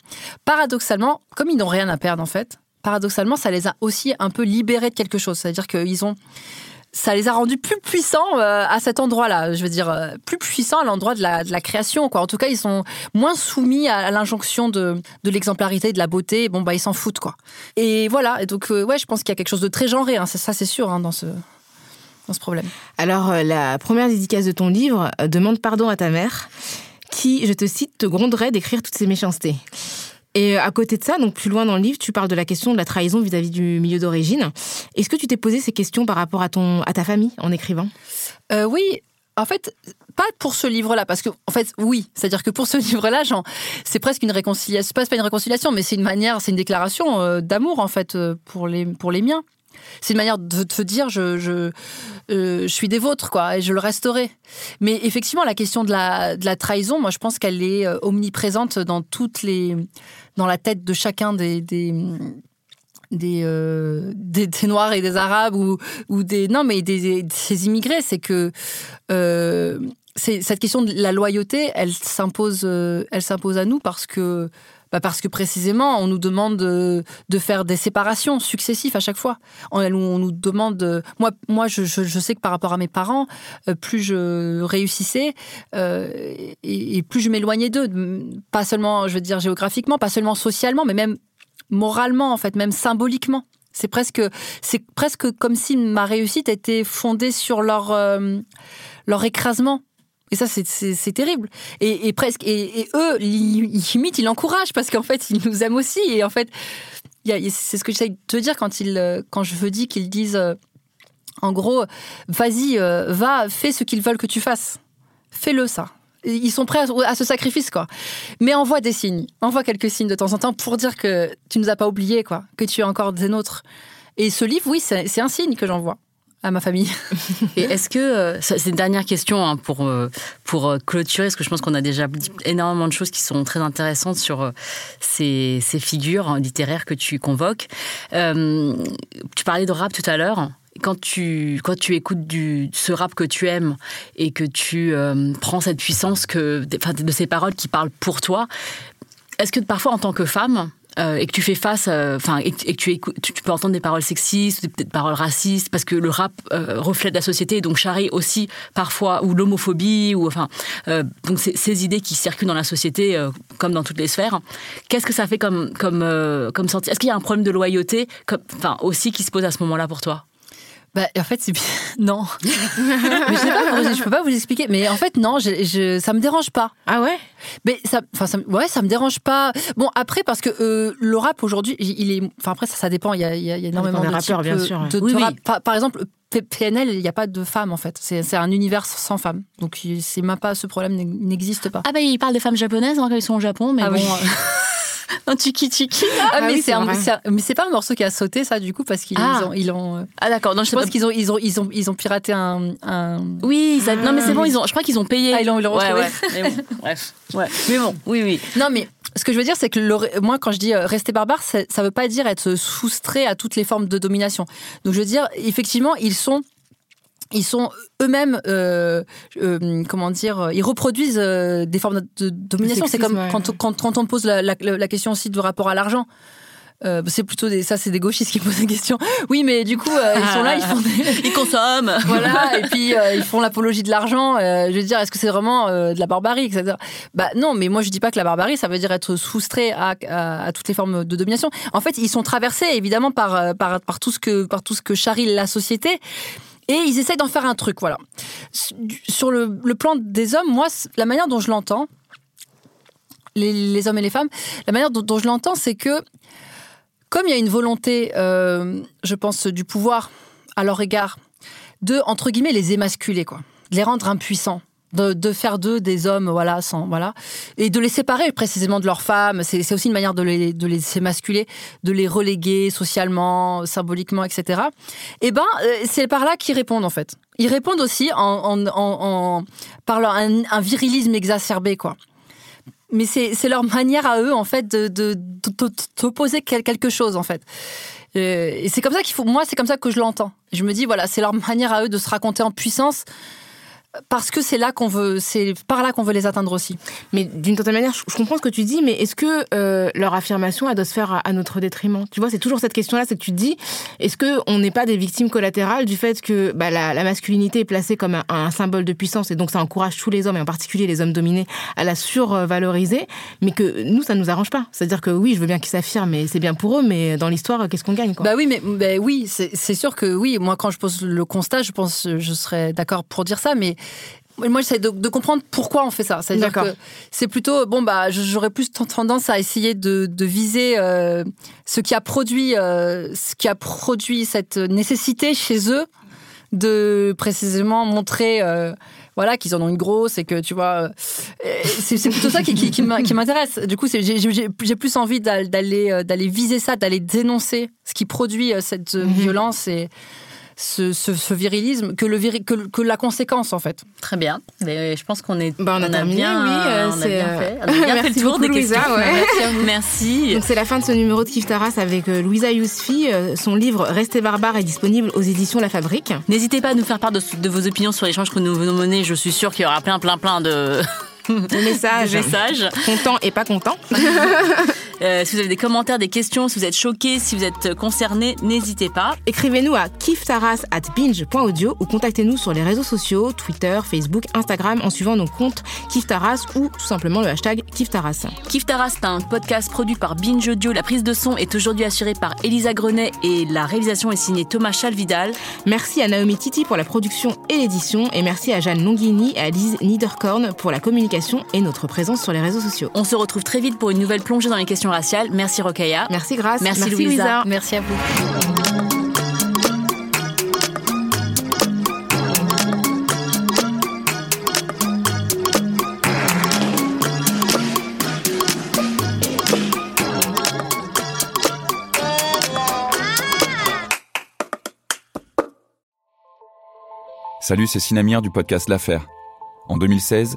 Paradoxalement, comme ils n'ont rien à perdre en fait, paradoxalement, ça les a aussi un peu libérés de quelque chose. C'est-à-dire qu'ils ont ça les a rendus plus puissants euh, à cet endroit-là. Je veux dire, euh, plus puissants à l'endroit de la, création. Quoi. En tout cas, ils sont moins soumis à, l'injonction de, de l'exemplarité, de la beauté. Bon, bah, ils s'en foutent, quoi. Et voilà. Et donc, euh, ouais, je pense qu'il y a quelque chose de très genré. Hein. Ça, c'est sûr, hein, dans ce dans ce problème. Alors, la première dédicace de ton livre demande pardon à ta mère, qui, je te cite, te gronderait d'écrire toutes ces méchancetés. Et euh, à côté de ça, donc plus loin dans le livre, tu parles de la question de la trahison vis-à-vis du milieu d'origine. Est-ce que tu t'es posé ces questions par rapport à ton à ta famille en écrivant? Euh, Oui, en fait, pas pour ce livre-là, parce que, en fait, oui, c'est-à-dire que pour ce livre-là, c'est presque une réconciliation, pas, pas une réconciliation, mais c'est une manière, c'est une déclaration euh, d'amour, en fait, pour les, pour les miens. C'est une manière de te dire je, je, euh, je suis des vôtres, quoi, et je le resterai. Mais effectivement, la question de la, de la trahison, moi, je pense qu'elle est euh, omniprésente dans toutes les, dans la tête de chacun des, des, des, euh, des, noirs et des arabes ou ou des non mais des, immigrés c'est que cette question de la loyauté elle s'impose euh, elle s'impose à nous parce que bah parce que précisément, on nous demande de, de faire des séparations successives à chaque fois. On, nous demande. de- moi, moi, je, sais que par rapport à mes parents, euh, plus je réussissais euh, et, plus je m'éloignais d'eux. Pas seulement, je veux dire géographiquement, pas seulement socialement, mais même moralement en fait, même symboliquement. C'est presque, c'est presque comme si ma réussite était fondée sur leur euh, leur écrasement. Et ça, c'est- terrible. Et, presque, et, et eux, li- limite, ils l'encouragent parce qu'en fait, ils nous aiment aussi. Et en fait, c'est ce que j'essaie de te dire quand ils, euh, quand je veux dire qu'ils disent, euh, en gros, vas-y, euh, va, fais ce qu'ils veulent que tu fasses. Fais-le ça. Ils sont prêts à, à ce sacrifice, quoi. Mais envoie des signes, envoie quelques signes de temps en temps pour dire que tu nous as pas oubliés, quoi, que tu es encore des nôtres. Et ce livre, oui, c'est un signe que j'envoie à ma famille. Et est-ce que, euh, c'est une dernière question hein, pour, euh, pour euh, clôturer, parce que je pense qu'on a déjà dit énormément de choses qui sont très intéressantes sur ces, figures hein, littéraires que tu convoques. Tu parlais de rap tout à l'heure. Quand tu, quand tu écoutes du, ce rap que tu aimes et que tu prends cette puissance que, enfin, de ces paroles qui parlent pour toi, est-ce que parfois en tant que femme, euh, et que tu fais face, euh, enfin, et, que et que tu, tu, peux entendre des paroles sexistes, des, paroles racistes, parce que le rap euh, reflète la société, et donc charrie aussi parfois, ou l'homophobie, ou enfin, euh, donc ces, idées qui circulent dans la société, euh, comme dans toutes les sphères. Qu'est-ce que ça fait comme, comme, euh, comme senti Est-ce qu'il y a un problème de loyauté, enfin, aussi qui se pose à ce moment-là pour toi? Bah, en fait, c'est bien. Non. mais je sais pas, je peux pas vous expliquer. Mais en fait, non, je, je, ça me dérange pas. Ah ouais? Mais ça, enfin, ça, me- ouais, ça me dérange pas. Bon, après, parce que euh, le rap aujourd'hui, il est. Enfin, après, ça, ça dépend. Il y a, il y a- il y a énormément de rappeurs, types, bien euh, sûr, de- de Oui, oui. rap. Par, par exemple, PNL, il n'y a pas de femmes, en fait. C'est c'est un univers sans femmes. Donc, c'est même pas ce problème n'ex- n'existe pas. Ah bah il parle des femmes japonaises hein, quand ils sont au Japon, mais Ah bon. oui. Un tiki tiki. Ah, Ah mais oui, c'est mais pas un morceau qui a sauté, ça, du coup, parce qu'ils Ah. ont. Ils ont euh, Ah d'accord, non, je pense pas. qu'ils ont, ils ont, ils ont, ils ont piraté un. un- Oui, non mais c'est bon, ils ont, je crois qu'ils ont payé. Ah, ils l'ont- ils l'ont Ouais, retrouvé. ouais, mais bon, bref. Ouais. Mais bon, oui, oui. Non, mais ce que je veux dire, c'est que le- moi, quand je dis euh, rester barbare, ça, ça veut pas dire être soustrait à toutes les formes de domination. Donc, je veux dire, effectivement, ils sont. Ils sont eux-mêmes, euh, euh, comment dire, ils reproduisent euh, des formes de, de domination. C'est comme ouais. quand, quand, quand on pose la, la- la question aussi de rapport à l'argent. C'est plutôt des, ça, c'est des gauchistes qui posent des questions. Oui, mais du coup, ils sont là, ils font des, Ils consomment. voilà, et puis ils font l'apologie de l'argent. je veux dire, est-ce que c'est vraiment de la barbarie, etc. Bah non, mais moi je dis pas que la barbarie, ça veut dire être soustrait à, à, à toutes les formes de domination. En fait, ils sont traversés évidemment par par, par tout ce que par tout ce que charrie la société. Et ils essayent d'en faire un truc, voilà. Sur le, plan des hommes, moi, la manière dont je l'entends, les, hommes et les femmes, la manière dont, je l'entends, c'est que comme il y a une volonté, euh, je pense, du pouvoir à leur égard, de, entre guillemets, les émasculer, quoi. Les rendre impuissants. De, faire d'eux des hommes, voilà, sans, voilà. Et de les séparer précisément de leurs femmes. C'est aussi une manière de les, de les émasculer, de les reléguer socialement, symboliquement, etc. Et ben, euh, c'est par là qu'ils répondent, en fait. Ils répondent aussi en, en, par un, virilisme exacerbé, quoi. Mais c'est leur manière à eux, en fait, de, d'opposer quel- quelque chose, en fait. Euh, et c'est comme ça qu'il faut. Moi, c'est comme ça que je l'entends. Je me dis, voilà, c'est leur manière à eux de se raconter en puissance. Parce que c'est là qu'on veut, c'est par là qu'on veut les atteindre aussi. Mais d'une certaine manière, je comprends ce que tu dis, mais est-ce que euh, leur affirmation, elle doit se faire à, à notre détriment? Tu vois, c'est toujours cette question-là, c'est que tu te dis, est-ce que on n'est pas des victimes collatérales du fait que bah, la, la masculinité est placée comme un, un symbole de puissance et donc ça encourage tous les hommes, et en particulier les hommes dominés, à la survaloriser, mais que nous, ça nous arrange pas? C'est-à-dire que oui, je veux bien qu'ils s'affirment, mais c'est bien pour eux, mais dans l'histoire, qu'est-ce qu'on gagne quoi? Bah oui, mais bah oui, c'est c'est sûr que oui. Moi, quand je pose le constat, je pense, je serais d'accord pour dire ça, mais moi, j'essaie de, de comprendre pourquoi on fait ça. C'est-à-dire que c'est plutôt bon bah j'aurais plus ten- tendance à essayer de, de viser euh, ce qui a produit euh, ce qui a produit cette nécessité chez eux de précisément montrer euh, voilà qu'ils en ont une grosse et que tu vois c'est plutôt ça qui, m'intéresse du coup j'ai plus envie d'al- d'aller d'aller viser ça d'aller dénoncer ce qui produit cette Mhm. violence et ce, ce, ce virilisme que, le viri- que, que la conséquence, en fait. Très bien. Mais je pense qu'on est. Bah, on a terminé, bien, oui, euh, on a bien euh, fait. On a bien fait merci le tour beaucoup, des Louisa, questions. ouais. Merci. Donc c'est la fin de ce numéro de Kif Taras avec euh, Louisa Yousfi. Euh, son livre Restez barbare est disponible aux éditions La Fabrique. N'hésitez pas à nous faire part de, de vos opinions sur l'échange que nous venons mener. Je suis sûre qu'il y aura plein, plein, plein de, Le message. de messages. Content et pas content. Euh, si vous avez des commentaires, des questions, si vous êtes choqués, si vous êtes concernés, n'hésitez pas. Écrivez-nous à kiftaras at binge.audio ou contactez-nous sur les réseaux sociaux, Twitter, Facebook, Instagram en suivant nos comptes Kiftaras ou tout simplement le hashtag Kiftaras. Kif Taras, c'est un podcast produit par Binge Audio. La prise de son est aujourd'hui assurée par Elisa Grenet et la réalisation est signée Thomas Chalvidal. Merci à Naomi Titi pour la production et l'édition et merci à Jeanne Longini et à Lise Niederkorn pour la communication et notre présence sur les réseaux sociaux. On se retrouve très vite pour une nouvelle plongée dans les questions raciales. Merci Rokaya. Merci Grace. Merci, Louisa. Merci à vous. Salut, c'est Sinamir du podcast L'Affaire. En 2016,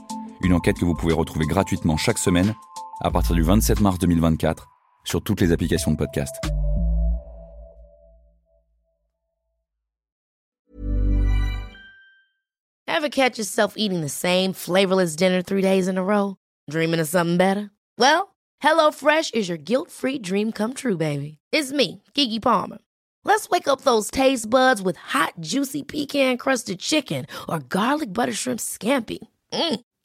Une enquête que vous pouvez retrouver gratuitement chaque semaine à partir du 27 mars 2024 sur toutes les applications de podcast. Ever catch yourself eating the same flavorless dinner three days in a row? Dreaming of something better? Well, HelloFresh is your guilt-free dream come true, baby. It's me, Kiki Palmer. Let's wake up those taste buds with hot, juicy pecan-crusted chicken or garlic butter shrimp scampi. Mm.